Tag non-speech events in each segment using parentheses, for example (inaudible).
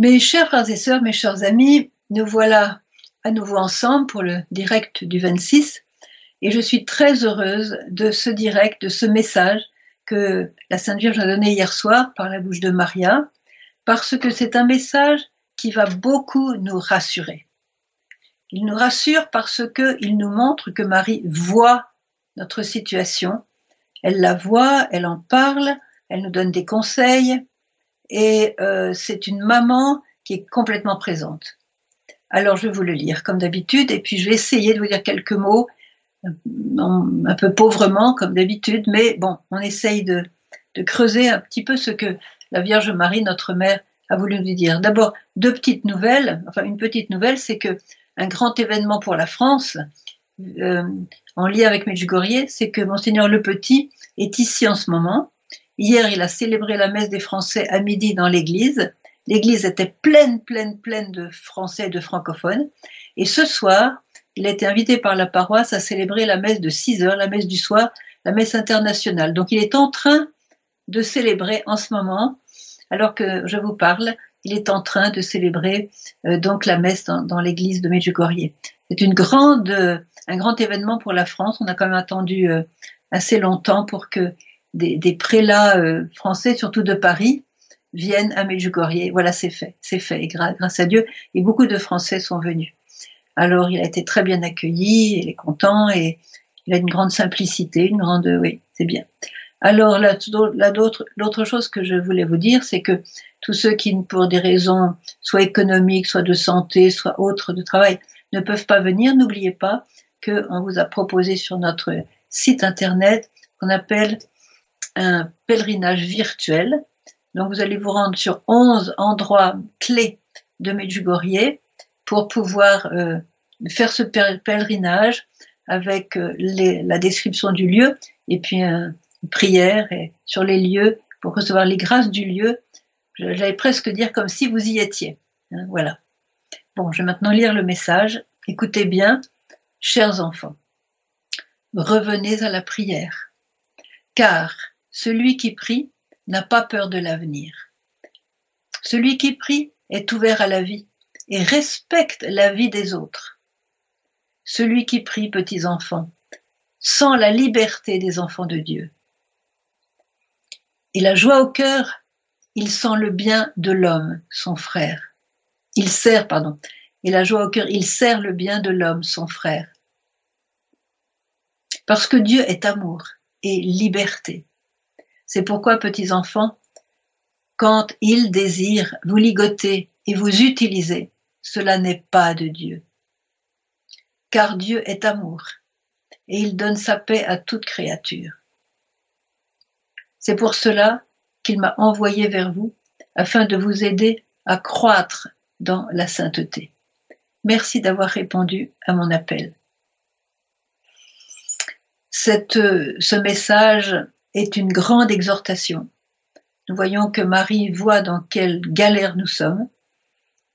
Mes chers frères et sœurs, mes chers amis, nous voilà à nouveau ensemble pour le direct du 26 et je suis très heureuse de ce direct, de ce message que la Sainte Vierge a donné hier soir par la bouche de Maria, parce que c'est un message qui va beaucoup nous rassurer. Il nous rassure parce qu'il nous montre que Marie voit notre situation, elle la voit, elle en parle, elle nous donne des conseils, et euh, c'est une maman qui est complètement présente. Alors je vais vous le lire comme d'habitude, et puis je vais essayer de vous dire quelques mots, euh, un peu pauvrement comme d'habitude, mais bon, on essaye de, de creuser un petit peu ce que la Vierge Marie, notre mère, a voulu nous dire. D'abord, deux petites nouvelles. Enfin, une petite nouvelle, c'est que un grand événement pour la France, euh, en lien avec Medjugorje, c'est que Monseigneur Le Petit est ici en ce moment. Hier, il a célébré la messe des Français à midi dans l'église. L'église était pleine, pleine, pleine de Français et de francophones. Et ce soir, il a été invité par la paroisse à célébrer la messe de 6 heures, la messe du soir, la messe internationale. Donc il est en train de célébrer en ce moment, alors que je vous parle, il est en train de célébrer euh, donc la messe dans, l'église de Medjugorje. C'est une grande, un grand événement pour la France. On a quand même attendu euh, assez longtemps pour que des, prélats euh, français, surtout de Paris, viennent à Medjugorje. Voilà, c'est fait, c'est fait. Et grâce à Dieu, et beaucoup de Français sont venus. Alors, il a été très bien accueilli, il est content et il a une grande simplicité, une grande, oui, c'est bien. Alors là, l'autre chose que je voulais vous dire, c'est que tous ceux qui, pour des raisons soit économiques, soit de santé, soit autres de travail, ne peuvent pas venir, n'oubliez pas qu'on vous a proposé sur notre site internet qu'on appelle un pèlerinage virtuel. Donc vous allez vous rendre sur 11 endroits clés de Medjugorje pour pouvoir euh, faire ce pèlerinage avec euh, la description du lieu et puis un, prière et sur les lieux pour recevoir les grâces du lieu. J'allais presque dire comme si vous y étiez. Hein, voilà. Bon, je vais maintenant lire le message. Écoutez bien, chers enfants. Revenez à la prière, car celui qui prie n'a pas peur de l'avenir. Celui qui prie est ouvert à la vie et respecte la vie des autres. Celui qui prie, petits enfants, sent la liberté des enfants de Dieu et la joie au cœur, il sent le bien de l'homme, son frère. Il sert, pardon, et la joie au cœur, il sert le bien de l'homme, son frère. Parce que Dieu est amour et liberté. C'est pourquoi, petits enfants, quand il désire vous ligoter et vous utiliser, cela n'est pas de Dieu. Car Dieu est amour et il donne sa paix à toute créature. C'est pour cela qu'il m'a envoyé vers vous, afin de vous aider à croître dans la sainteté. Merci d'avoir répondu à mon appel. ce message est une grande exhortation. Nous voyons que Marie voit dans quelle galère nous sommes.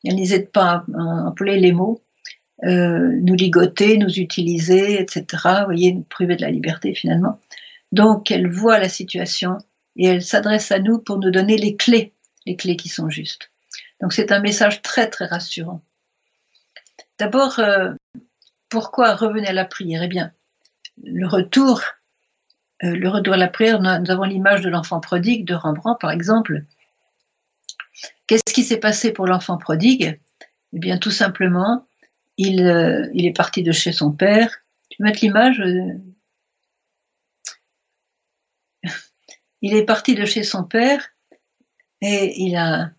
Elle n'hésite pas à employer les mots, euh, nous ligoter, nous utiliser, etc. Vous voyez, nous priver de la liberté finalement. Donc elle voit la situation et elle s'adresse à nous pour nous donner les clés, les clés qui sont justes. Donc c'est un message très très rassurant. D'abord, euh, pourquoi revenir à la prière? Eh bien, le retour, euh, le retour à la prière, nous avons l'image de l'enfant prodigue de Rembrandt par exemple. Qu'est-ce qui s'est passé pour l'enfant prodigue? Eh bien, tout simplement, il, euh, il, est parti de chez son père. Tu peux mettre l'image il est parti de chez son père et il a,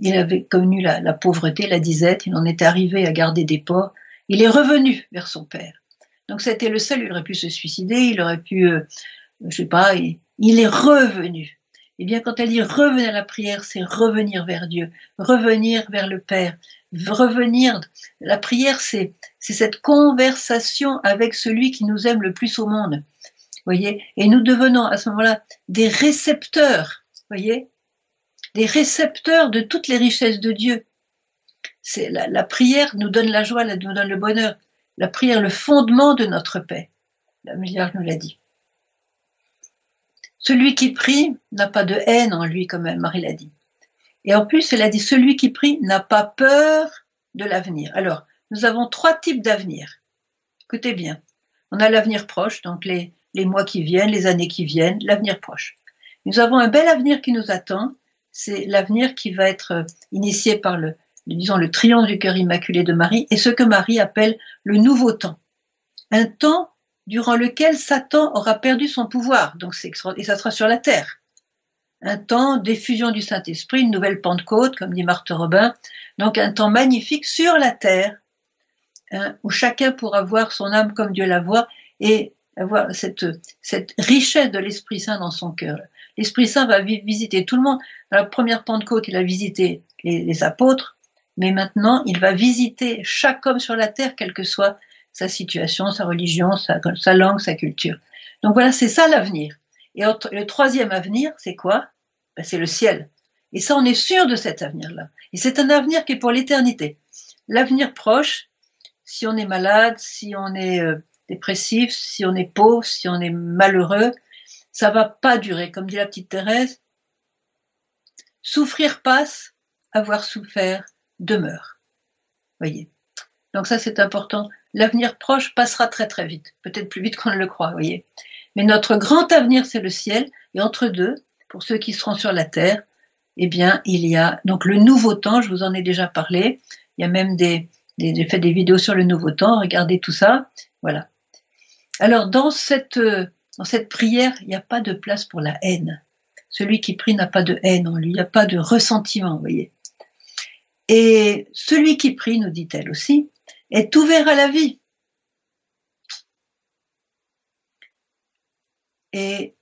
il avait connu la, pauvreté, la disette, il en est arrivé à garder des porcs. Il est revenu vers son père. Donc c'était le seul, il aurait pu se suicider, il aurait pu, euh, je sais pas, il, est revenu. Eh bien, quand elle dit revenir à la prière, c'est revenir vers Dieu, revenir vers le Père, revenir. La prière, c'est c'est cette conversation avec celui qui nous aime le plus au monde voyez? Et nous devenons à ce moment-là des récepteurs, voyez? Des récepteurs de toutes les richesses de Dieu. C'est la, la, prière nous donne la joie, nous donne le bonheur. La prière, le fondement de notre paix. La milliard nous l'a dit. Celui qui prie n'a pas de haine en lui, comme Marie l'a dit. Et en plus, elle a dit, celui qui prie n'a pas peur de l'avenir. Alors, nous avons trois types d'avenir. Écoutez bien. On a l'avenir proche, donc les, les mois qui viennent, les années qui viennent, l'avenir proche. Nous avons un bel avenir qui nous attend. C'est l'avenir qui va être initié par le, disons, le triomphe du cœur immaculé de Marie et ce que Marie appelle le nouveau temps. Un temps durant lequel Satan aura perdu son pouvoir, donc et ça sera sur la terre. Un temps d'effusion du Saint-Esprit, une nouvelle Pentecôte, comme dit Marthe Robin, donc un temps magnifique sur la terre, hein, où chacun pourra voir son âme comme Dieu la voit et avoir cette, cette richesse de l'Esprit Saint dans son cœur. L'Esprit Saint va visiter tout le monde. Dans la première Pentecôte, il a visité les apôtres, mais maintenant, il va visiter chaque homme sur la terre, quelle que soit sa situation, sa religion, sa, langue, sa culture. Donc voilà, c'est ça l'avenir. Et le troisième avenir, c'est quoi? Ben, C'est le ciel. Et ça, on est sûr de cet avenir-là. Et c'est un avenir qui est pour l'éternité. L'avenir proche, si on est malade, si on est euh, dépressif, si on est pauvre, si on est malheureux, ça va pas durer. Comme dit la petite Thérèse, souffrir passe, avoir souffert demeure. Voyez. Donc ça, c'est important. L'avenir proche passera très très vite, peut-être plus vite qu'on ne le croit, voyez. Mais notre grand avenir, c'est le ciel. Et entre deux, pour ceux qui seront sur la terre, eh bien, il y a donc le nouveau temps. Je vous en ai déjà parlé. Il y a même des, fait des vidéos sur le nouveau temps. Regardez tout ça. Voilà. Alors dans cette dans cette prière, il n'y a pas de place pour la haine. Celui qui prie n'a pas de haine en lui, il n'y a pas de ressentiment, voyez. Et celui qui prie, nous dit-elle aussi, est ouvert à la vie. Et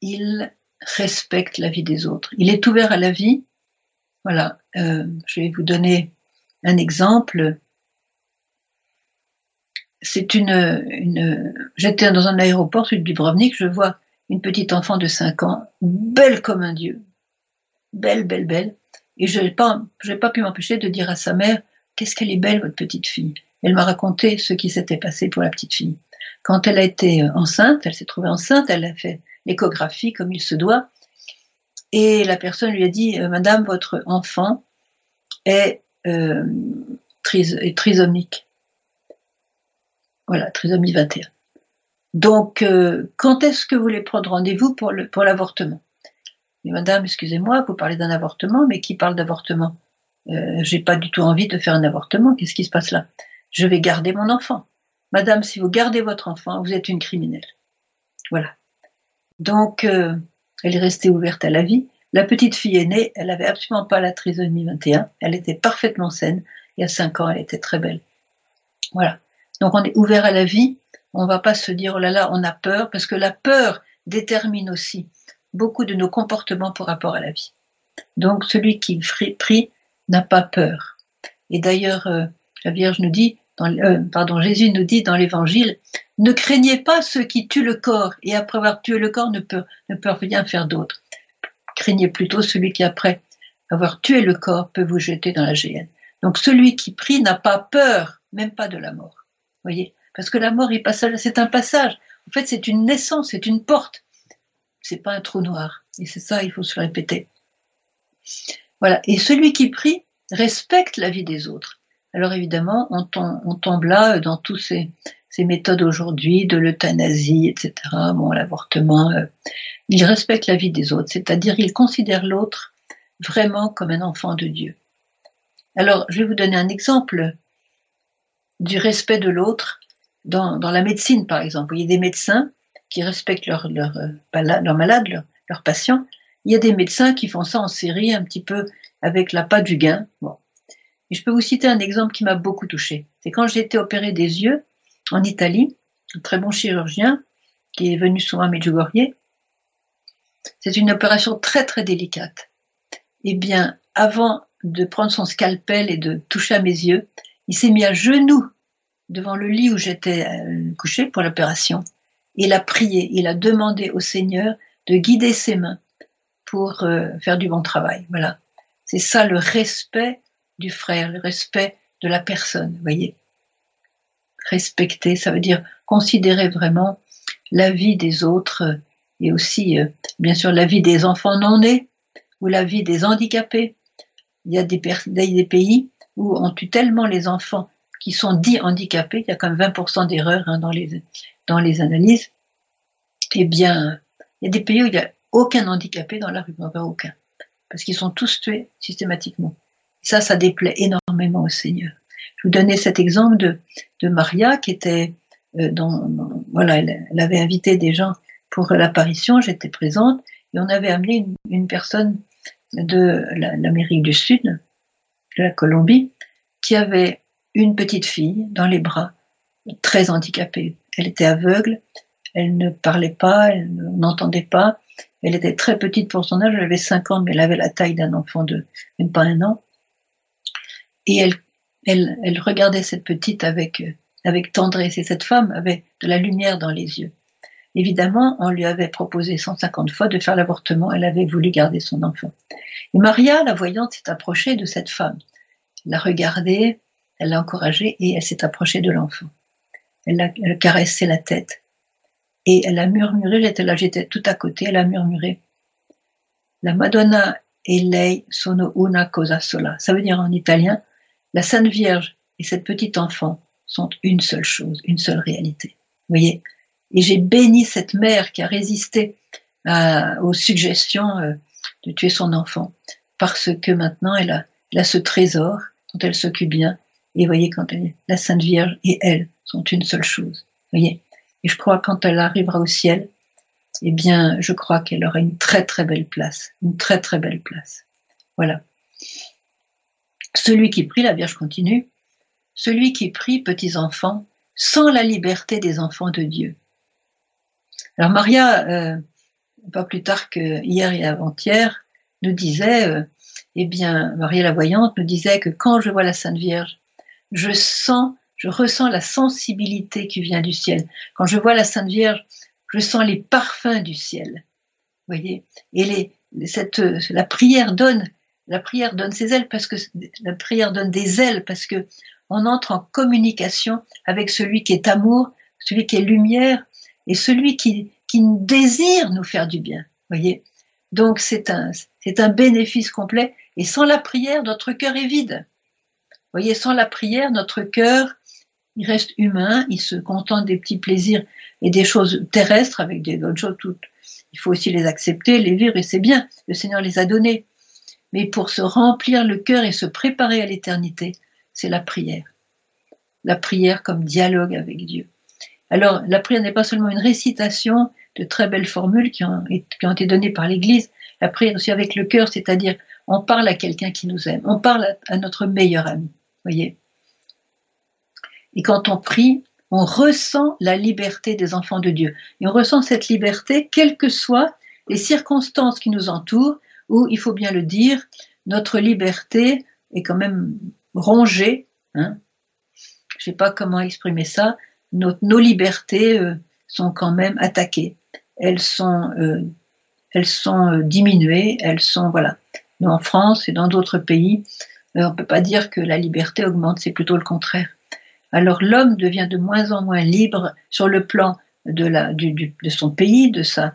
il respecte la vie des autres. Il est ouvert à la vie. Voilà, euh, je vais vous donner un exemple. C'est une, j'étais dans un aéroport celui de Dubrovnik, je vois une petite enfant de 5 ans, belle comme un dieu, belle, belle, belle, et je n'ai pas, pu m'empêcher de dire à sa mère, Qu'est-ce qu'elle est belle, votre petite fille? Elle m'a raconté ce qui s'était passé pour la petite fille. Quand elle a été euh, enceinte, elle s'est trouvée enceinte, elle a fait l'échographie comme il se doit, et la personne lui a dit, euh, Madame, votre enfant est, euh, trisomique. Voilà, trisomie 21. Donc, euh, quand est-ce que vous voulez prendre rendez-vous pour l'avortement? Madame, excusez-moi, vous parlez d'un avortement, mais qui parle d'avortement? Euh, j'ai pas du tout envie de faire un avortement. Qu'est-ce qui se passe là? Je vais garder mon enfant. Madame, si vous gardez votre enfant, vous êtes une criminelle. Voilà. Donc, euh, elle est restée ouverte à la vie. La petite fille est née, elle avait absolument pas la trisomie 21, elle était parfaitement saine. Il y a cinq ans, elle était très belle. Voilà. Donc, on est ouvert à la vie. On va pas se dire, oh là là, on a peur, parce que la peur détermine aussi beaucoup de nos comportements par rapport à la vie. Donc, celui qui prie n'a pas peur. Et d'ailleurs, euh, la Vierge nous dit, euh, pardon, Jésus nous dit dans l'Évangile, ne craignez pas ceux qui tuent le corps et après avoir tué le corps ne peuvent, ne rien faire d'autre. Craignez plutôt celui qui après avoir tué le corps peut vous jeter dans la géhenne. Donc celui qui prie n'a pas peur, même pas de la mort. Voyez, parce que la mort c'est un passage. En fait, c'est une naissance, c'est une porte. C'est pas un trou noir. Et c'est ça, il faut se répéter. Voilà. Et celui qui prie respecte la vie des autres. Alors évidemment, on tombe, là dans toutes ces, méthodes aujourd'hui de l'euthanasie, etc. Bon, l'avortement. Euh, il respecte la vie des autres, c'est-à-dire il considère l'autre vraiment comme un enfant de Dieu. Alors, je vais vous donner un exemple du respect de l'autre dans, la médecine, par exemple. Y a des médecins qui respectent leurs leur, euh, malades, leurs patients, il y a des médecins qui font ça en série un petit peu avec la pas du gain. Bon. Je peux vous citer un exemple qui m'a beaucoup touché. C'est quand j'ai été opéré des yeux en Italie, un très bon chirurgien qui est venu souvent à Medjugorje. C'est une opération très très délicate. Eh bien, avant de prendre son scalpel et de toucher à mes yeux, il s'est mis à genoux devant le lit où j'étais euh, couché pour l'opération. Il a prié, il a demandé au Seigneur de guider ses mains pour euh, faire du bon travail. Voilà. C'est ça le respect du frère, le respect de la personne, voyez. Respecter, ça veut dire considérer vraiment la vie des autres et aussi, euh, bien sûr, la vie des enfants non nés ou la vie des handicapés il y a des, des pays où on tue tellement les enfants qui sont dits handicapés, il y a quand même 20% d'erreurs hein, dans, les, dans les analyses, eh bien, il y a des pays où il n'y a aucun handicapé dans la rue, pas aucun, parce qu'ils sont tous tués systématiquement. ça, ça déplaît énormément au Seigneur. Je vous donnais cet exemple de, de Maria qui était euh, dans, voilà, elle, avait invité des gens pour l'apparition, j'étais présente, et on avait amené une, une personne de l'Amérique du Sud, de la Colombie, qui avait une petite fille dans les bras, très handicapée. Elle était aveugle, elle ne parlait pas, elle n'entendait pas, elle était très petite pour son âge, elle avait 5 ans, mais elle avait la taille d'un enfant de même pas un an. Et elle, elle, elle regardait cette petite avec, avec tendresse, et cette femme avait de la lumière dans les yeux. Évidemment, on lui avait proposé 150 fois de faire l'avortement, elle avait voulu garder son enfant. Et Maria, la voyante, s'est approchée de cette femme. Elle l'a regardée, elle l'a encouragée et elle s'est approchée de l'enfant. Elle a, caressé la tête. Et elle a murmuré, j'étais là, j'étais tout à côté, elle a murmuré. La Madonna e lei sono una cosa sola. Ça veut dire en italien, la Sainte Vierge et cette petite enfant sont une seule chose, une seule réalité. Vous voyez? Et j'ai béni cette mère qui a résisté aux suggestions euh, de tuer son enfant, parce que maintenant elle a, elle a ce trésor dont elle s'occupe bien, et voyez, quand elle, la Sainte Vierge et elle sont une seule chose. Voyez. Et je crois quand elle arrivera au ciel, eh bien, je crois qu'elle aura une très très belle place, une très très belle place. Voilà. Celui qui prie, la Vierge continue, celui qui prie, petits enfants, sans la liberté des enfants de Dieu. Alors Maria, euh, pas plus tard que hier et avant-hier, nous disait, euh, eh bien, Maria la voyante nous disait que quand je vois la Sainte Vierge, je sens, je ressens la sensibilité qui vient du ciel. Quand je vois la Sainte Vierge, je sens les parfums du ciel. Voyez? Et les, cette, la prière donne, la prière donne ses ailes parce que la prière donne des ailes parce que on entre en communication avec celui qui est amour, celui qui est lumière et celui qui, qui désire nous faire du bien. Voyez? Donc c'est un, c'est un bénéfice complet. Et sans la prière, notre cœur est vide voyez, sans la prière, notre cœur, il reste humain, il se contente des petits plaisirs et des choses terrestres avec des bonnes choses toutes. Il faut aussi les accepter, les vivre et c'est bien. Le Seigneur les a donnés. Mais pour se remplir le cœur et se préparer à l'éternité, c'est la prière. La prière comme dialogue avec Dieu. Alors, la prière n'est pas seulement une récitation de très belles formules qui ont, été données par l'Église. La prière aussi avec le cœur, c'est-à-dire on parle à quelqu'un qui nous aime, on parle à notre meilleur ami voyez. Et quand on prie, on ressent la liberté des enfants de Dieu. Et on ressent cette liberté, quelles que soient les circonstances qui nous entourent, où, il faut bien le dire, notre liberté est quand même rongée. Hein. Je ne sais pas comment exprimer ça. Nos, nos libertés euh, sont quand même attaquées. Elles sont, euh, elles sont euh, diminuées. Elles sont, voilà. Nous, en France et dans d'autres pays, on ne peut pas dire que la liberté augmente, c'est plutôt le contraire. Alors l'homme devient de moins en moins libre sur le plan de, son pays, de sa,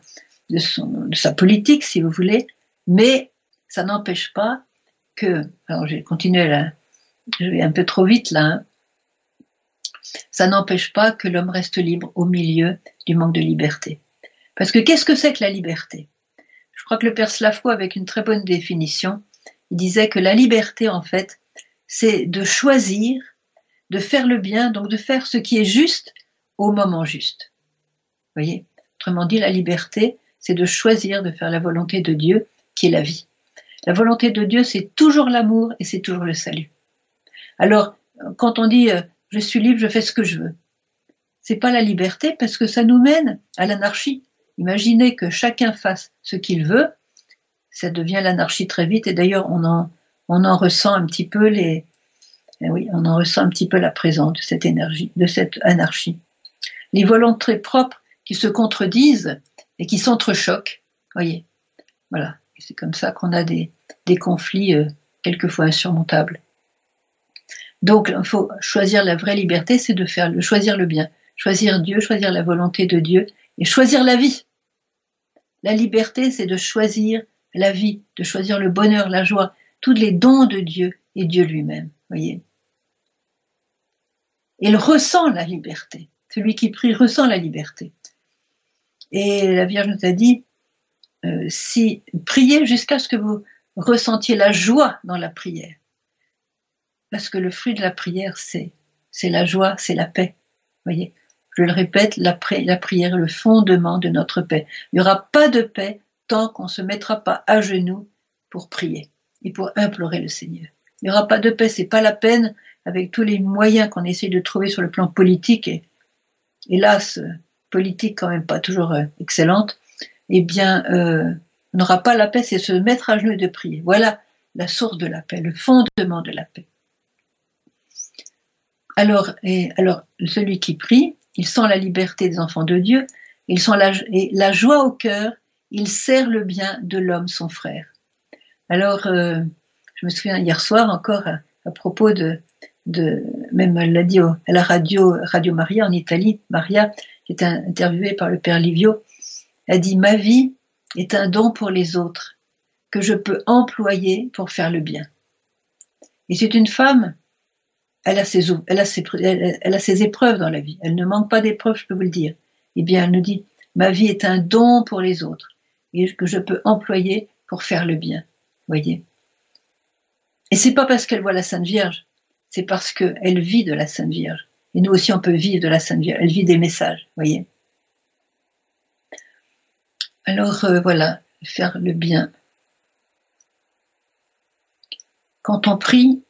politique, si vous voulez, mais ça n'empêche pas que, alors je vais continuer là, je vais un peu trop vite là, hein. ça n'empêche pas que l'homme reste libre au milieu du manque de liberté. Parce que qu'est-ce que c'est que la liberté? Je crois que le père Slavko, avec une très bonne définition, il disait que la liberté, en fait, c'est de choisir, de faire le bien, donc de faire ce qui est juste au moment juste. Vous voyez? Autrement dit, la liberté, c'est de choisir de faire la volonté de Dieu, qui est la vie. La volonté de Dieu, c'est toujours l'amour et c'est toujours le salut. Alors, quand on dit euh, je suis libre, je fais ce que je veux, c'est pas la liberté parce que ça nous mène à l'anarchie. Imaginez que chacun fasse ce qu'il veut, ça devient l'anarchie très vite. Et d'ailleurs, on en, on en ressent un petit peu les, oui, on en ressent un petit peu la présence de cette énergie, de cette anarchie. Les volontés propres qui se contredisent et qui s'entrechoquent, voyez. Voilà. C'est comme ça qu'on a des, des conflits euh, quelquefois insurmontables. Donc, il faut choisir la vraie liberté, c'est de faire le choisir le bien, choisir Dieu, choisir la volonté de Dieu et choisir la vie. La liberté, c'est de choisir la vie, de choisir le bonheur, la joie, tous les dons de Dieu et Dieu lui-même. Voyez. Il ressent la liberté. Celui qui prie ressent la liberté. Et la Vierge nous a dit, euh, si priez jusqu'à ce que vous ressentiez la joie dans la prière. Parce que le fruit de la prière, c'est, la joie, c'est la paix. Voyez, je le répète, la, la prière est le fondement de notre paix. Il n'y aura pas de paix tant qu'on ne se mettra pas à genoux pour prier et pour implorer le Seigneur. Il n'y aura pas de paix, c'est pas la peine avec tous les moyens qu'on essaie de trouver sur le plan politique et hélas politique quand même pas toujours euh, excellente. Eh bien, euh, on n'aura pas la paix, c'est se mettre à genoux et de prier. Voilà la source de la paix, le fondement de la paix. Alors, et, alors celui qui prie, il sent la liberté des enfants de Dieu, il sent la, et la joie au cœur, il sert le bien de l'homme, son frère. Alors, euh, je me souviens hier soir encore à, propos de, de, même elle l'a dit à la radio, Radio Maria en Italie, Maria, qui était interviewée par le père Livio, a dit Ma vie est un don pour les autres que je peux employer pour faire le bien. Et c'est une femme, elle a, ses, elle, a ses, elle a ses épreuves dans la vie. Elle ne manque pas d'épreuves, je peux vous le dire. Eh bien, elle nous dit Ma vie est un don pour les autres et que je peux employer pour faire le bien. Voyez? Et c'est pas parce qu'elle voit la Sainte Vierge, c'est parce qu'elle vit de la Sainte Vierge. Et nous aussi, on peut vivre de la Sainte Vierge. Elle vit des messages, voyez Alors euh, voilà, faire le bien. Quand on prie,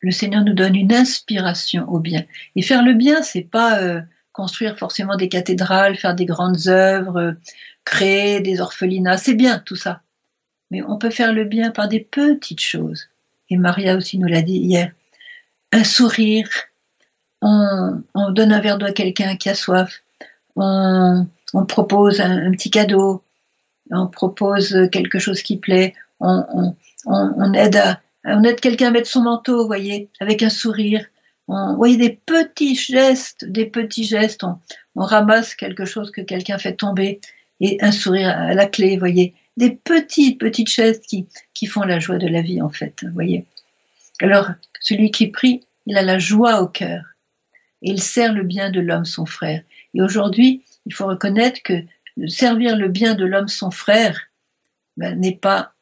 le Seigneur nous donne une inspiration au bien. Et faire le bien, c'est pas euh, construire forcément des cathédrales, faire des grandes œuvres, créer des orphelinats. C'est bien tout ça. Mais on peut faire le bien par des petites choses. Et Maria aussi nous l'a dit hier. Un sourire, on, donne un verre d'eau à quelqu'un qui a soif, on, propose un, petit cadeau, on propose quelque chose qui plaît, on, aide on aide quelqu'un à mettre son manteau, vous voyez, avec un sourire. On, voyez des petits gestes, des petits gestes. On, ramasse quelque chose que quelqu'un fait tomber et un sourire à la clé, vous voyez. Des petites, petites gestes qui, qui font la joie de la vie, en fait, vous voyez. Alors, celui qui prie, il a la joie au cœur et il sert le bien de l'homme son frère. Et aujourd'hui, il faut reconnaître que servir le bien de l'homme son frère ben, n'est pas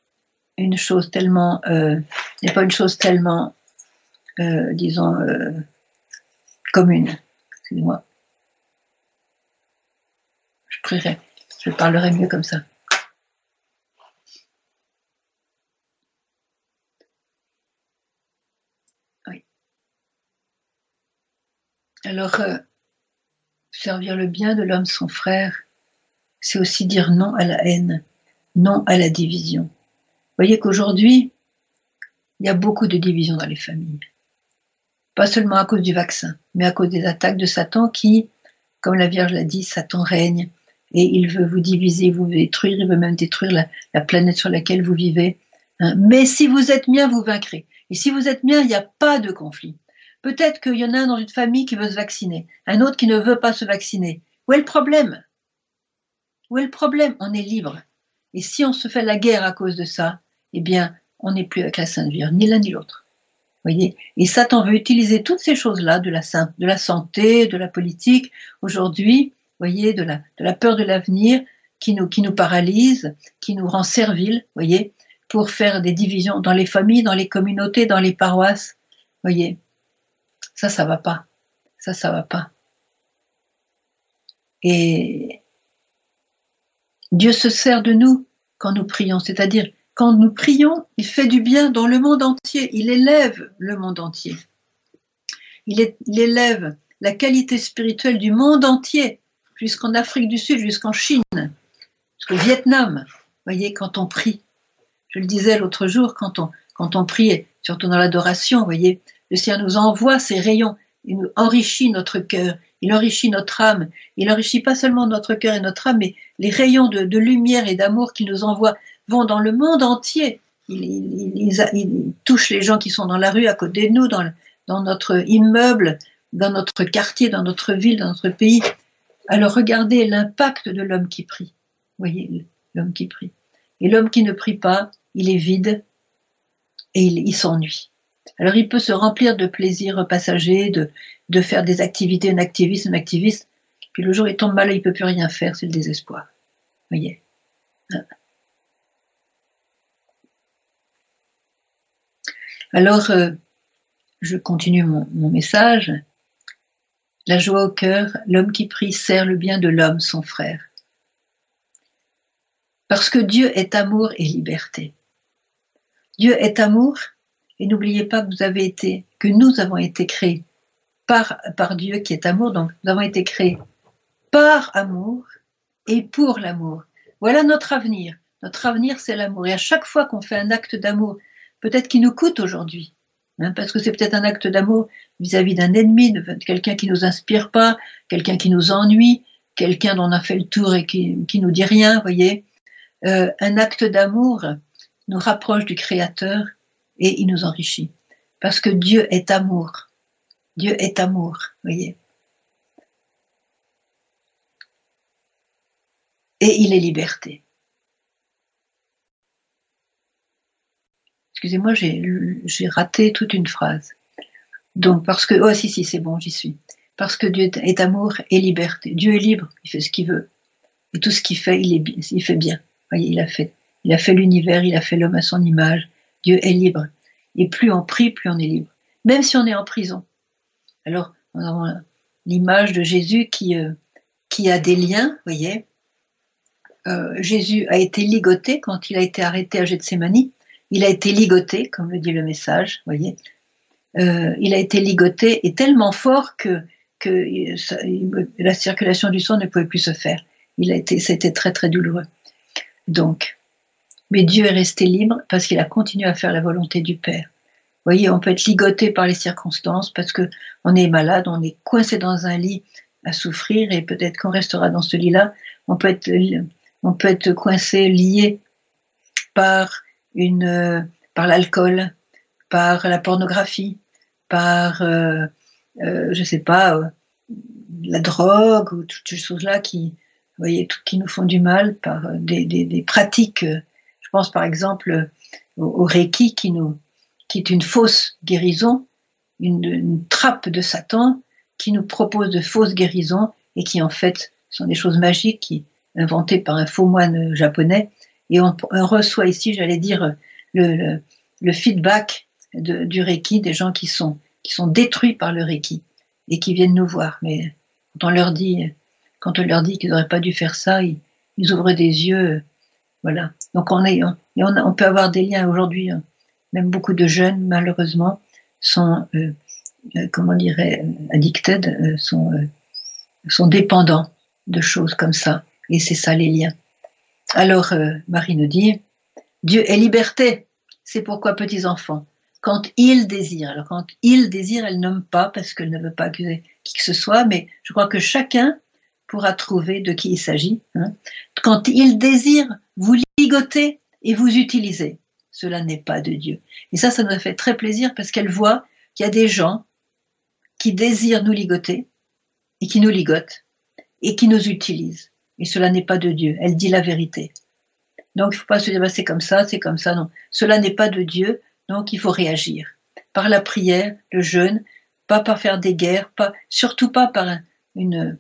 une chose tellement, euh, n'est pas une chose tellement, euh, disons, euh, commune. Excusez-moi. Je prierai, je parlerai mieux comme ça. Alors, euh, servir le bien de l'homme son frère, c'est aussi dire non à la haine, non à la division. Vous voyez qu'aujourd'hui, il y a beaucoup de divisions dans les familles. Pas seulement à cause du vaccin, mais à cause des attaques de Satan qui, comme la Vierge l'a dit, Satan règne et il veut vous diviser, vous détruire, il veut même détruire la, planète sur laquelle vous vivez. Hein. Mais si vous êtes bien, vous vaincrez. Et si vous êtes bien, il n'y a pas de conflit. Peut-être qu'il y en a un dans une famille qui veut se vacciner, un autre qui ne veut pas se vacciner. Où est le problème? Où est le problème? On est libre. Et si on se fait la guerre à cause de ça, eh bien, on n'est plus avec la Sainte Vierge, ni l'un ni l'autre. Voyez? Et Satan veut utiliser toutes ces choses-là, de la, de la santé, de la politique, aujourd'hui, voyez, de la, peur de l'avenir, qui nous, qui nous paralyse, qui nous rend serviles, voyez, pour faire des divisions dans les familles, dans les communautés, dans les paroisses, voyez. Ça, ça va pas. Ça, ça va pas. Et Dieu se sert de nous quand nous prions, c'est-à-dire quand nous prions, il fait du bien dans le monde entier, il élève le monde entier. Il, élève la qualité spirituelle du monde entier, jusqu'en Afrique du Sud, jusqu'en Chine, jusqu'au Vietnam. Vous voyez, quand on prie. Je le disais l'autre jour, quand on, quand on prie, surtout dans l'adoration, vous voyez, le Seigneur nous envoie ses rayons, il nous enrichit notre cœur, il enrichit notre âme, il enrichit pas seulement notre cœur et notre âme, mais les rayons de, lumière et d'amour qu'il nous envoie vont dans le monde entier. Il, touche les gens qui sont dans la rue à côté de nous, dans, dans notre immeuble, dans notre quartier, dans notre ville, dans notre pays. Alors regardez l'impact de l'homme qui prie. Voyez, l'homme qui prie. Et l'homme qui ne prie pas, il est vide, et il, s'ennuie. Alors il peut se remplir de plaisirs passagers, de, de faire des activités, un activiste, un activiste, puis le jour il tombe malade, il peut plus rien faire, c'est le désespoir. Vous voyez hein. Alors, euh, je continue mon, mon, message. La joie au cœur, l'homme qui prie sert le bien de l'homme, son frère. Parce que Dieu est amour et liberté. Dieu est amour, et n'oubliez pas que vous avez été, que nous avons été créés par, par Dieu qui est amour, donc nous avons été créés par amour et pour l'amour. Voilà notre avenir. Notre avenir, c'est l'amour. Et à chaque fois qu'on fait un acte d'amour, peut-être qui nous coûte aujourd'hui, hein, parce que c'est peut-être un acte d'amour vis-à-vis d'un ennemi, de, quelqu'un qui nous inspire pas, quelqu'un qui nous ennuie, quelqu'un dont on a fait le tour et qui, qui nous dit rien, voyez. Euh, un acte d'amour nous rapproche du Créateur et il nous enrichit. Parce que Dieu est amour. Dieu est amour, voyez. et il est liberté. Excusez-moi, j'ai raté toute une phrase. Donc, parce que, oh si, si, c'est bon, j'y suis. Parce que Dieu est amour et liberté. Dieu est libre, il fait ce qu'il veut. Et tout ce qu'il fait, il, fait bien. Voyez, il a fait. Il a fait l'univers, il a fait l'homme à son image. Dieu est libre. Et plus on prie, plus on est libre. Même si on est en prison. Alors, on a l'image de Jésus qui, euh, qui a des liens, voyez, euh, Jésus a été ligoté quand il a été arrêté à Gethsemane. Il a été ligoté, comme le dit le message, voyez. Euh, il a été ligoté et tellement fort que, que la circulation du sang ne pouvait plus se faire. Il a été, c'était très très douloureux. Donc, mais Dieu est resté libre parce qu'il a continué à faire la volonté du Père. Vous voyez, on peut être ligoté par les circonstances parce que on est malade, on est coincé dans un lit à souffrir et peut-être qu'on restera dans ce lit-là. On peut être on peut être coincé, lié par une, par l'alcool, par la pornographie, par, euh, euh, je sais pas, euh, la drogue ou toutes ces choses-là qui, voyez, qui nous font du mal, par des, des, pratiques. Pense par exemple au, Reiki qui est une fausse guérison, une, trappe de Satan qui nous propose de fausses guérisons et qui en fait sont des choses magiques qui, inventé par un faux moine japonais. Et on, reçoit ici, j'allais dire, le, feedback du Reiki des gens qui sont, qui sont détruits par le Reiki et qui viennent nous voir. Mais quand on leur dit, quand on leur dit qu'ils n'auraient pas dû faire ça, ils, ils, ouvrent des yeux. Voilà. Donc on, est, on, peut avoir des liens aujourd'hui. Hein. Même beaucoup de jeunes, malheureusement, sont, euh, euh comment dirait, addicted, euh, sont, euh, sont dépendants de choses comme ça. Et c'est ça les liens. Alors, euh, Marie nous dit, Dieu est liberté. C'est pourquoi, petits enfants, quand il désire, alors quand il désire, elle nomme pas parce qu'elle ne veut pas accuser qui que ce soit, mais je crois que chacun pourra trouver de qui il s'agit. Hein. Quand il désire, vous ligotez et vous utilisez. Cela n'est pas de Dieu. Et ça, ça nous a fait très plaisir parce qu'elle voit qu'il y a des gens qui désirent nous ligoter et qui nous ligotent et qui nous utilisent. Et cela n'est pas de Dieu. Elle dit la vérité. Donc il ne faut pas se dire bah, c'est comme ça, c'est comme ça. Non, cela n'est pas de Dieu. Donc il faut réagir par la prière, le jeûne, pas par faire des guerres, pas surtout pas par une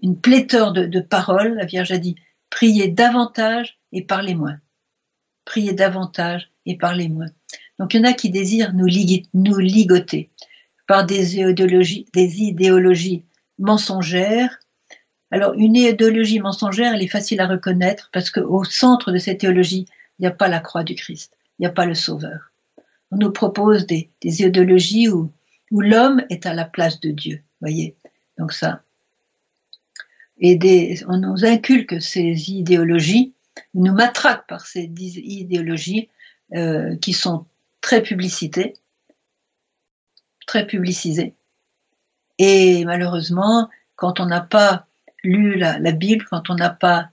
une pléthore de, paroles. La Vierge a dit priez davantage et parlez moins. Priez davantage et parlez moins. Donc il y en a qui désirent nous, ligoter par des idéologies, mensongères, alors, une idéologie mensongère, elle est facile à reconnaître parce qu'au centre de cette théologie, il n'y a pas la croix du Christ, il n'y a pas le Sauveur. On nous propose des, idéologies où, l'homme est à la place de Dieu, voyez. Donc ça. Et on nous inculque ces idéologies, nous matraque par ces idéologies euh, qui sont très publicitées, très publicisées. Et malheureusement, quand on n'a pas lu la, Bible, quand on n'a pas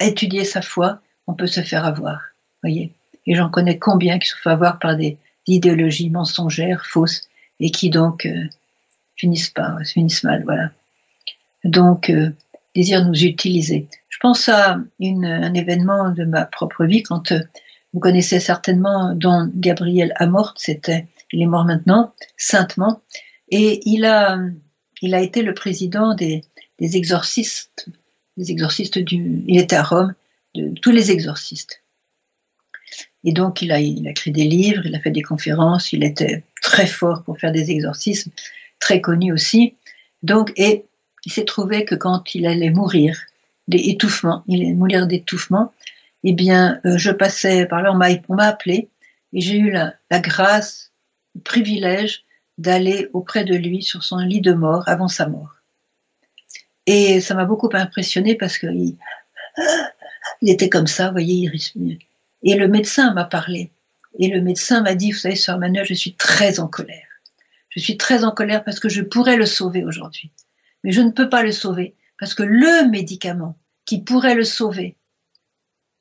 étudié sa foi, on peut se faire avoir. Voyez Et j'en connais combien qui se font avoir par des, idéologies mensongères, fausses, et qui donc euh, finissent pas, finissent mal, voilà. Donc, euh, désir nous utiliser. Je pense à une, un événement de ma propre vie quand euh, vous connaissez certainement Don Gabriel Amort, c'était, il est mort maintenant, saintement, et il a, il a été le président des, des exorcistes, des exorcistes du, il était à Rome, de tous les exorcistes. Et donc, il a, il a écrit des livres, il a fait des conférences, il était très fort pour faire des exorcismes, très connu aussi. Donc, et il s'est trouvé que quand il allait mourir d'étouffement, il allait mourir d'étouffement, eh bien, euh, je passais par là, on m'a appelé, et j'ai eu la, grâce, le privilège d'aller auprès de lui sur son lit de mort avant sa mort. Et ça m'a beaucoup impressionné parce qu'il il était comme ça, vous voyez, il Et le médecin m'a parlé. Et le médecin m'a dit, vous savez, Sœur Manuel, je suis très en colère. Je suis très en colère parce que je pourrais le sauver aujourd'hui. Mais je ne peux pas le sauver parce que le médicament qui pourrait le sauver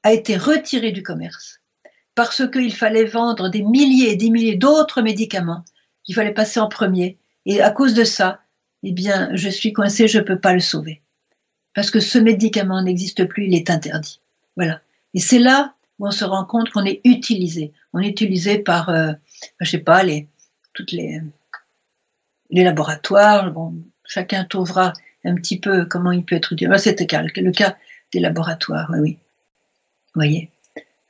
a été retiré du commerce. Parce qu'il fallait vendre des milliers et des milliers d'autres médicaments qu'il fallait passer en premier. Et à cause de ça, eh bien, je suis coincé, je ne peux pas le sauver. Parce que ce médicament n'existe plus, il est interdit. Voilà. Et c'est là où on se rend compte qu'on est utilisé. On est utilisé par, euh, je sais pas, les, laboratoires. Chacun trouvera un petit peu comment il peut être utilisé. C'était le cas des laboratoires, oui. Vous voyez.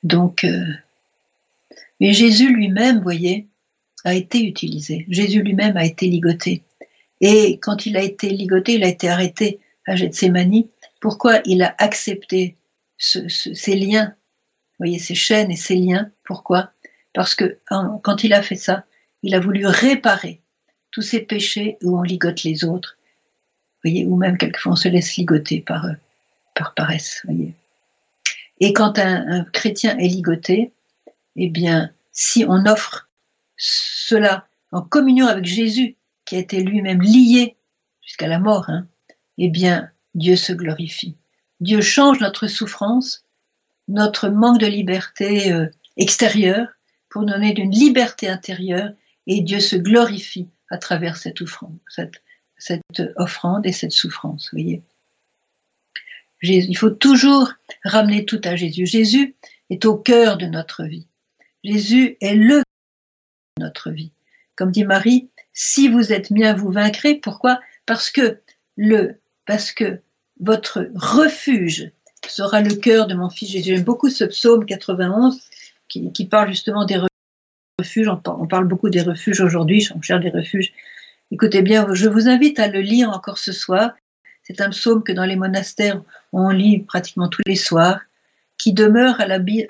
Donc, euh, mais Jésus lui-même, voyez, a été utilisé. Jésus lui-même a été ligoté. Et quand il a été ligoté, il a été arrêté à Gethsemane. Pourquoi il a accepté ces liens, voyez, ces chaînes et ces liens? Pourquoi? Parce que quand il a fait ça, il a voulu réparer tous ces péchés où on ligote les autres, voyez, ou même quelquefois on se laisse ligoter par, euh, par paresse, voyez. Et quand un, chrétien est ligoté, eh bien, si on offre cela en communion avec Jésus, qui a été lui-même lié jusqu'à la mort, hein, eh bien, Dieu se glorifie. Dieu change notre souffrance, notre manque de liberté euh, extérieure, pour donner d'une liberté intérieure, et Dieu se glorifie à travers cette offrande, et cette souffrance, voyez. Il faut toujours ramener tout à Jésus. Jésus est au cœur de notre vie. Jésus est le de notre vie. Comme dit Marie, si vous êtes bien, vous vaincrez. Pourquoi? Parce que le, parce que votre refuge sera le cœur de mon fils Jésus. J'aime beaucoup ce psaume 91 qui, qui parle justement des On parle beaucoup des refuges aujourd'hui. On des refuges. Écoutez bien, je vous invite à le lire encore ce soir. C'est un psaume que dans les monastères, on lit pratiquement tous les soirs, qui demeure à l'abri,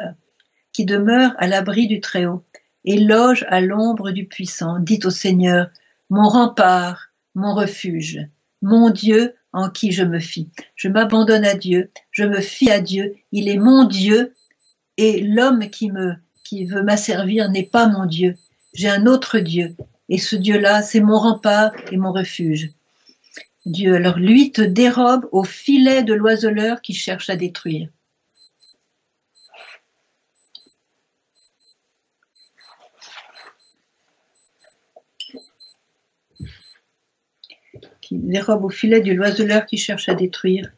qui demeure à l'abri du Très-Haut et loge à l'ombre du Puissant. Dites au Seigneur, mon rempart, mon refuge, mon Dieu en qui je me fie. Je m'abandonne à Dieu, je me fie à Dieu, il est mon Dieu, et l'homme qui me, qui veut m'asservir n'est pas mon Dieu. J'ai un autre Dieu, et ce Dieu-là, c'est mon rempart et mon refuge. Dieu alors lui te dérobe au filet de l'oiseleur qui cherche à détruire. Qui dérobe au filet de l'oiseleur qui cherche à détruire.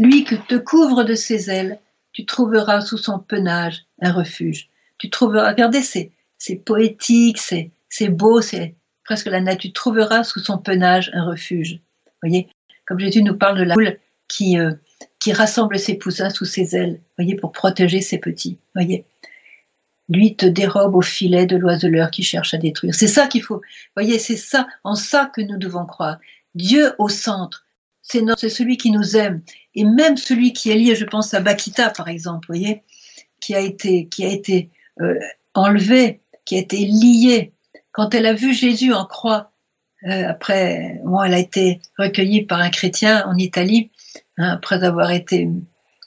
Lui que te couvre de ses ailes, tu trouveras sous son penage un refuge. Tu trouveras, regardez, c'est, c'est poétique, c'est, c'est beau, c'est presque la nature. Tu trouveras sous son penage un refuge. Voyez, comme Jésus nous parle de la poule qui, euh, qui rassemble ses poussins sous ses ailes, voyez, pour protéger ses petits. Voyez, lui te dérobe au filet de l'oiseleur qui cherche à détruire. C'est ça qu'il faut. Voyez, c'est ça, en ça que nous devons croire. Dieu au centre. C'est celui qui nous aime. Et même celui qui est lié, je pense à Bakita, par exemple, voyez, qui a été, qui a été euh, enlevé, qui a été lié quand elle a vu Jésus en croix, euh, après, bon, elle a été recueillie par un chrétien en Italie, hein, après avoir été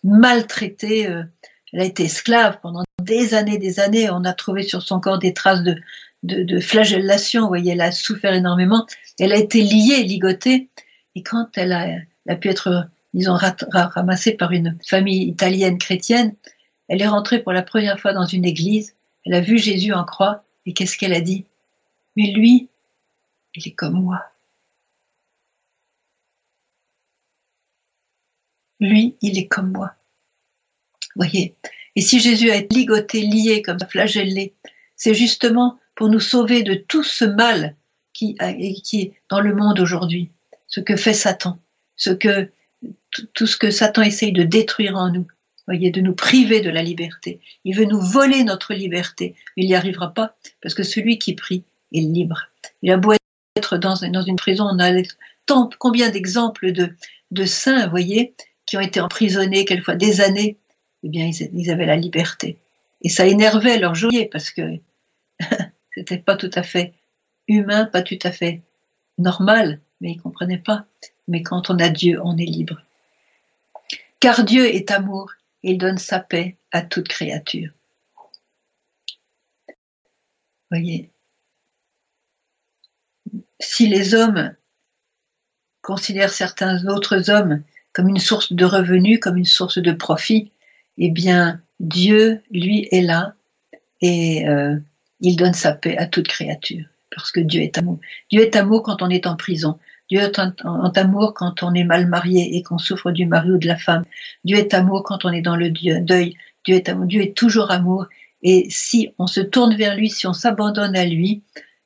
maltraitée, euh, elle a été esclave pendant des années, des années. On a trouvé sur son corps des traces de, flagellation. Voyez, elle a souffert énormément. Elle a été liée, ligotée. Et quand elle a, pu être, disons, ramassée par une famille italienne chrétienne, elle est rentrée pour la première fois dans une église. Elle a vu Jésus en croix. Et qu'est-ce qu'elle a dit? Mais lui, il est comme moi. Lui, il est comme moi. Voyez, Et si Jésus a été ligoté, lié, comme flagellé, c'est justement pour nous sauver de tout ce mal qui est dans le monde aujourd'hui, ce que fait Satan, ce que tout ce que Satan essaye de détruire en nous, voyez, de nous priver de la liberté. Il veut nous voler notre liberté, il n'y arrivera pas, parce que celui qui prie est libre. Il a beau être dans, une prison, on a tant, combien d'exemples de, saints, voyez, qui ont été emprisonnés quelquefois des années, eh bien, ils, avaient la liberté. Et ça énervait leur joyer, parce que (laughs) c'était pas tout à fait humain, pas tout à fait normal, mais ils comprenaient pas. Mais quand on a Dieu, on est libre. Car Dieu est amour, il donne sa paix à toute créature. Voyez, si les hommes considèrent certains autres hommes comme une source de revenus, comme une source de profit, eh bien, Dieu, lui, est là et euh, il donne sa paix à toute créature, parce que Dieu est amour. Dieu est amour quand on est en prison. Dieu est amour quand on est mal marié et qu'on souffre du mari ou de la femme. Dieu est amour quand on est dans le deuil. Dieu est toujours amour. Et si on se tourne vers lui, si on s'abandonne à lui,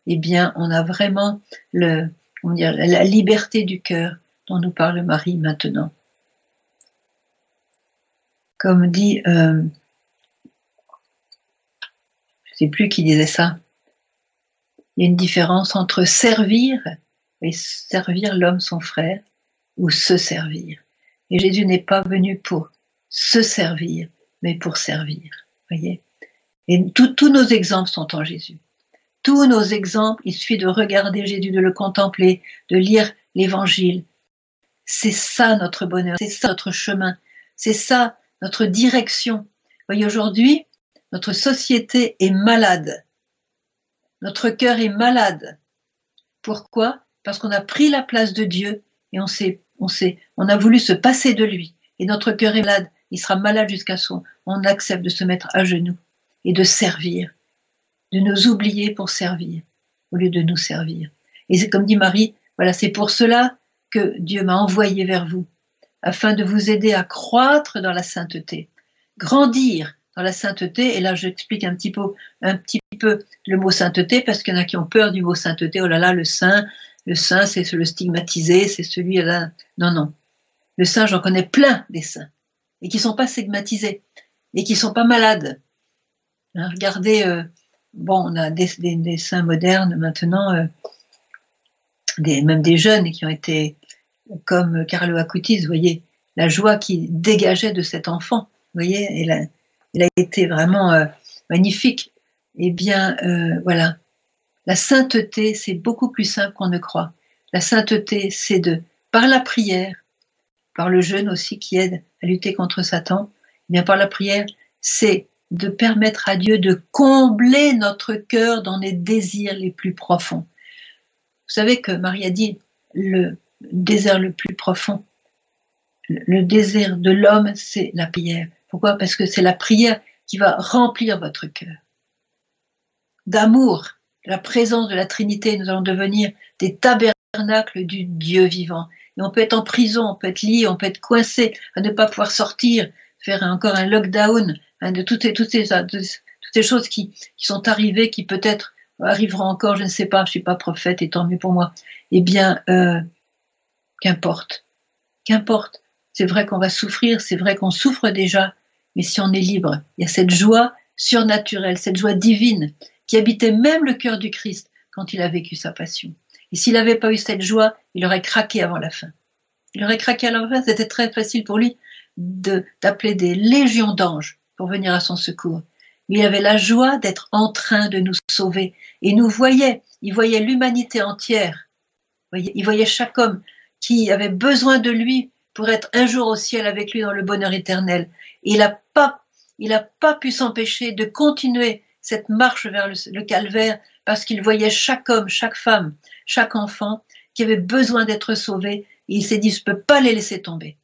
eh bien, on a vraiment le, dire, la liberté du cœur dont nous parle Marie maintenant. Comme dit, euh, je ne sais plus qui disait ça, il y a une différence entre servir et servir l'homme son frère ou se servir. Et Jésus n'est pas venu pour se servir, mais pour servir. Voyez? Et tous nos exemples sont en Jésus. Tous nos exemples, il suffit de regarder Jésus, de le contempler, de lire l'Évangile. C'est ça notre bonheur, c'est ça notre chemin, c'est ça notre direction. Voyez, aujourd'hui, notre société est malade. Notre cœur est malade. Pourquoi? Parce qu'on a pris la place de Dieu et on s'est, on s'est, on a voulu se passer de lui. Et notre cœur est malade. Il sera malade jusqu'à son. On accepte de se mettre à genoux et de servir, de nous oublier pour servir au lieu de nous servir. Et c'est comme dit Marie, voilà, c'est pour cela que Dieu m'a envoyé vers vous, afin de vous aider à croître dans la sainteté, grandir dans la sainteté. Et là, j'explique un petit peu, un petit peu le mot sainteté, parce qu'il y en a qui ont peur du mot sainteté. Oh là là, le saint, le saint, c'est le stigmatisé, c'est celui-là. Non, non. Le saint, j'en connais plein des saints. Et qui sont pas stigmatisés. Et qui sont pas malades. Hein, regardez, euh, bon, on a des, saints modernes maintenant, euh, des, même des jeunes qui ont été comme Carlo Acutis, vous voyez, la joie qui dégageait de cet enfant, vous voyez, il a, il a été vraiment euh, magnifique. Eh bien, voilà, la sainteté, c'est beaucoup plus simple qu'on ne croit. La sainteté, c'est de, par la prière, par le jeûne aussi qui aide à lutter contre Satan, eh bien par la prière, c'est de permettre à Dieu de combler notre cœur dans les désirs les plus profonds. Vous savez que Marie a dit le désir le plus profond, le désir de l'homme, c'est la prière. Pourquoi? Parce que c'est la prière qui va remplir votre cœur d'amour, la présence de la Trinité, nous allons devenir des tabernacles du Dieu vivant. Et on peut être en prison, on peut être lié, on peut être coincé, à ne pas pouvoir sortir, faire encore un lockdown hein, de toutes, toutes, ces, toutes ces choses qui, sont arrivées, qui peut-être arriveront encore, je ne sais pas, je suis pas prophète et tant mieux pour moi. Eh bien, euh, qu'importe, qu'importe. C'est vrai qu'on va souffrir, c'est vrai qu'on souffre déjà, mais si on est libre, il y a cette joie surnaturelle, cette joie divine qui habitait même le cœur du Christ quand il a vécu sa passion. Et s'il n'avait pas eu cette joie, il aurait craqué avant la fin. Il aurait craqué avant la fin, c'était très facile pour lui d'appeler des légions d'anges pour venir à son secours. Il avait la joie d'être en train de nous sauver. Et nous voyait, il voyait l'humanité entière. Il voyait chaque homme qui avait besoin de lui pour être un jour au ciel avec lui dans le bonheur éternel. Et il n'a pas, il n'a pas pu s'empêcher de continuer cette marche vers le, calvaire parce qu'il voyait chaque homme, chaque femme, chaque enfant qui avait besoin d'être sauvé et il s'est dit je peux pas les laisser tomber.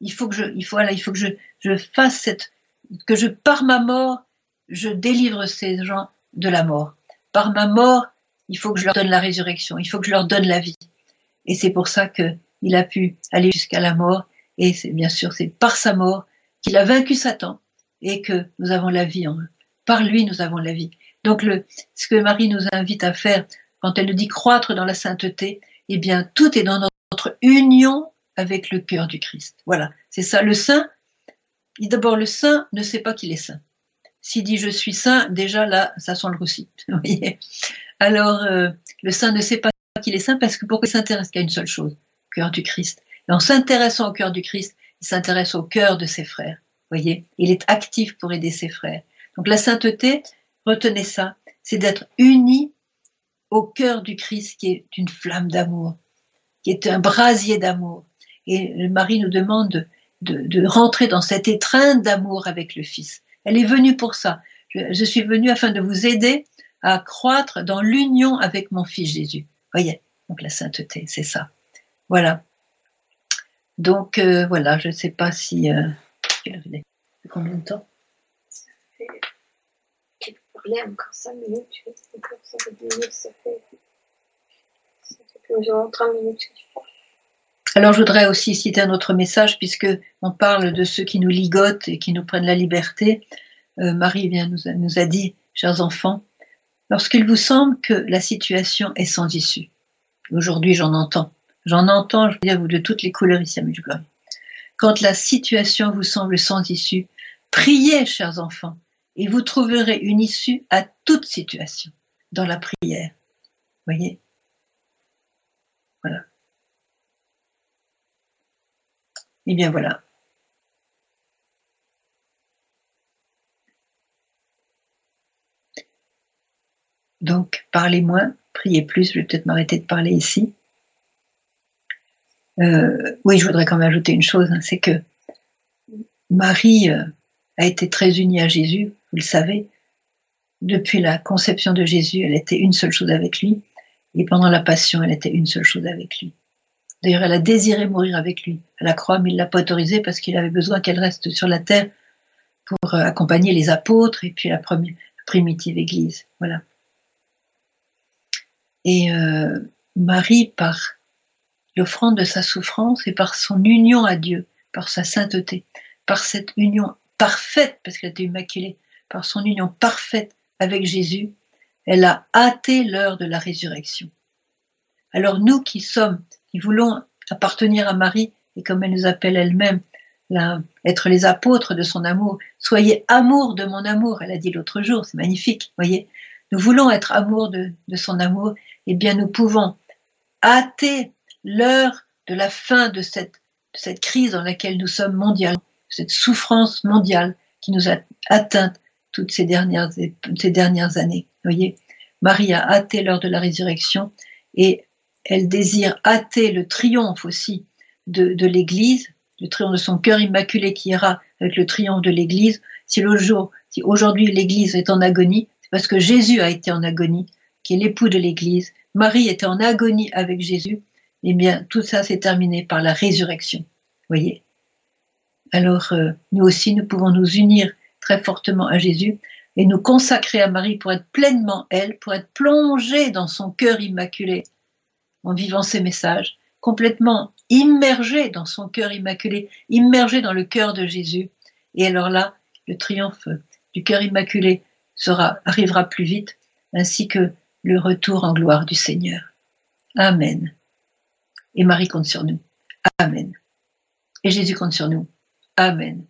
Il faut que je, il faut, voilà, il faut que je, je fasse cette, que je, par ma mort, je délivre ces gens de la mort. Par ma mort, il faut que je leur donne la résurrection, il faut que je leur donne la vie. Et c'est pour ça que il a pu aller jusqu'à la mort. Et c'est bien sûr, c'est par sa mort qu'il a vaincu Satan et que nous avons la vie en eux. Par lui, nous avons la vie. Donc, le, ce que Marie nous invite à faire quand elle nous dit croître dans la sainteté, eh bien, tout est dans notre union avec le cœur du Christ. Voilà, c'est ça. Le saint, d'abord, le saint ne sait pas qu'il est saint. S'il dit je suis saint, déjà là, ça sent le roussi. (laughs) Alors, euh, le saint ne sait pas qu'il est saint parce que pourquoi il s'intéresse qu'à une seule chose, cœur du Christ. Et en s'intéressant au cœur du Christ, il s'intéresse au cœur de ses frères. Voyez, il est actif pour aider ses frères. Donc la sainteté, retenez ça, c'est d'être uni au cœur du Christ qui est une flamme d'amour, qui est un brasier d'amour. Et Marie nous demande de, rentrer dans cette étreinte d'amour avec le Fils. Elle est venue pour ça. Je, suis venue afin de vous aider à croître dans l'union avec mon Fils Jésus. Voyez, donc la sainteté, c'est ça. Voilà. Donc euh, voilà, je ne sais pas si... Euh, combien de temps? Tu peux parler encore 5 minutes, encore 5 minutes, ça fait... Ça fait environ 30 minutes que tu parles. Alors je voudrais aussi citer un autre message puisque on parle de ceux qui nous ligotent et qui nous prennent la liberté. Euh, Marie vient nous a, dit, chers enfants, lorsqu'il vous semble que la situation est sans issue. Aujourd'hui, j'en entends. J'en entends, je veux dire, vous de toutes les couleurs ici à Medjugorje. Quand la situation vous semble sans issue, priez, chers enfants, et vous trouverez une issue à toute situation dans la prière. Voyez? Voilà. Et eh bien voilà. Donc, parlez moins, priez plus. Je vais peut-être m'arrêter de parler ici. Euh, oui, je voudrais quand même ajouter une chose, hein, c'est que Marie euh, a été très unie à Jésus, vous le savez. Depuis la conception de Jésus, elle était une seule chose avec lui, et pendant la passion, elle était une seule chose avec lui. D'ailleurs, elle a désiré mourir avec lui à la croix, mais il l'a pas autorisé parce qu'il avait besoin qu'elle reste sur la terre pour euh, accompagner les apôtres et puis la, première, primitive Église. Voilà. Et Marie, par l'offrande de sa souffrance et par son union à Dieu, par sa sainteté, par cette union parfaite, parce qu'elle était immaculée, par son union parfaite avec Jésus, elle a hâté l'heure de la résurrection. Alors nous qui sommes, qui voulons appartenir à Marie, et comme elle nous appelle elle-même, être les apôtres de son amour, soyez amour de mon amour, elle a dit l'autre jour, c'est magnifique, voyez. Nous voulons être amour de, son amour, et eh bien nous pouvons hâter l'heure de la fin de cette, crise dans laquelle nous sommes mondialement, cette souffrance mondiale qui nous a atteintes toutes ces dernières, ces dernières années. voyez, Marie a hâté l'heure de la résurrection et elle désire hâter le triomphe aussi de, de l'Église, le triomphe de son cœur immaculé qui ira avec le triomphe de l'Église. Si le jour, si aujourd'hui l'Église est en agonie, c'est parce que Jésus a été en agonie, qui est l'époux de l'Église. Marie était en agonie avec Jésus eh bien, tout ça s'est terminé par la résurrection. Voyez Alors, euh, nous aussi, nous pouvons nous unir fortement à Jésus et nous consacrer à Marie pour être pleinement elle, pour être plongée dans son cœur immaculé en vivant ses messages, complètement immergée dans son cœur immaculé, immergée dans le cœur de Jésus. Et alors là, le triomphe du cœur immaculé arrivera plus vite, ainsi que le retour en gloire du Seigneur. Amen. Et Marie compte sur nous. Amen. Et Jésus compte sur nous. Amen.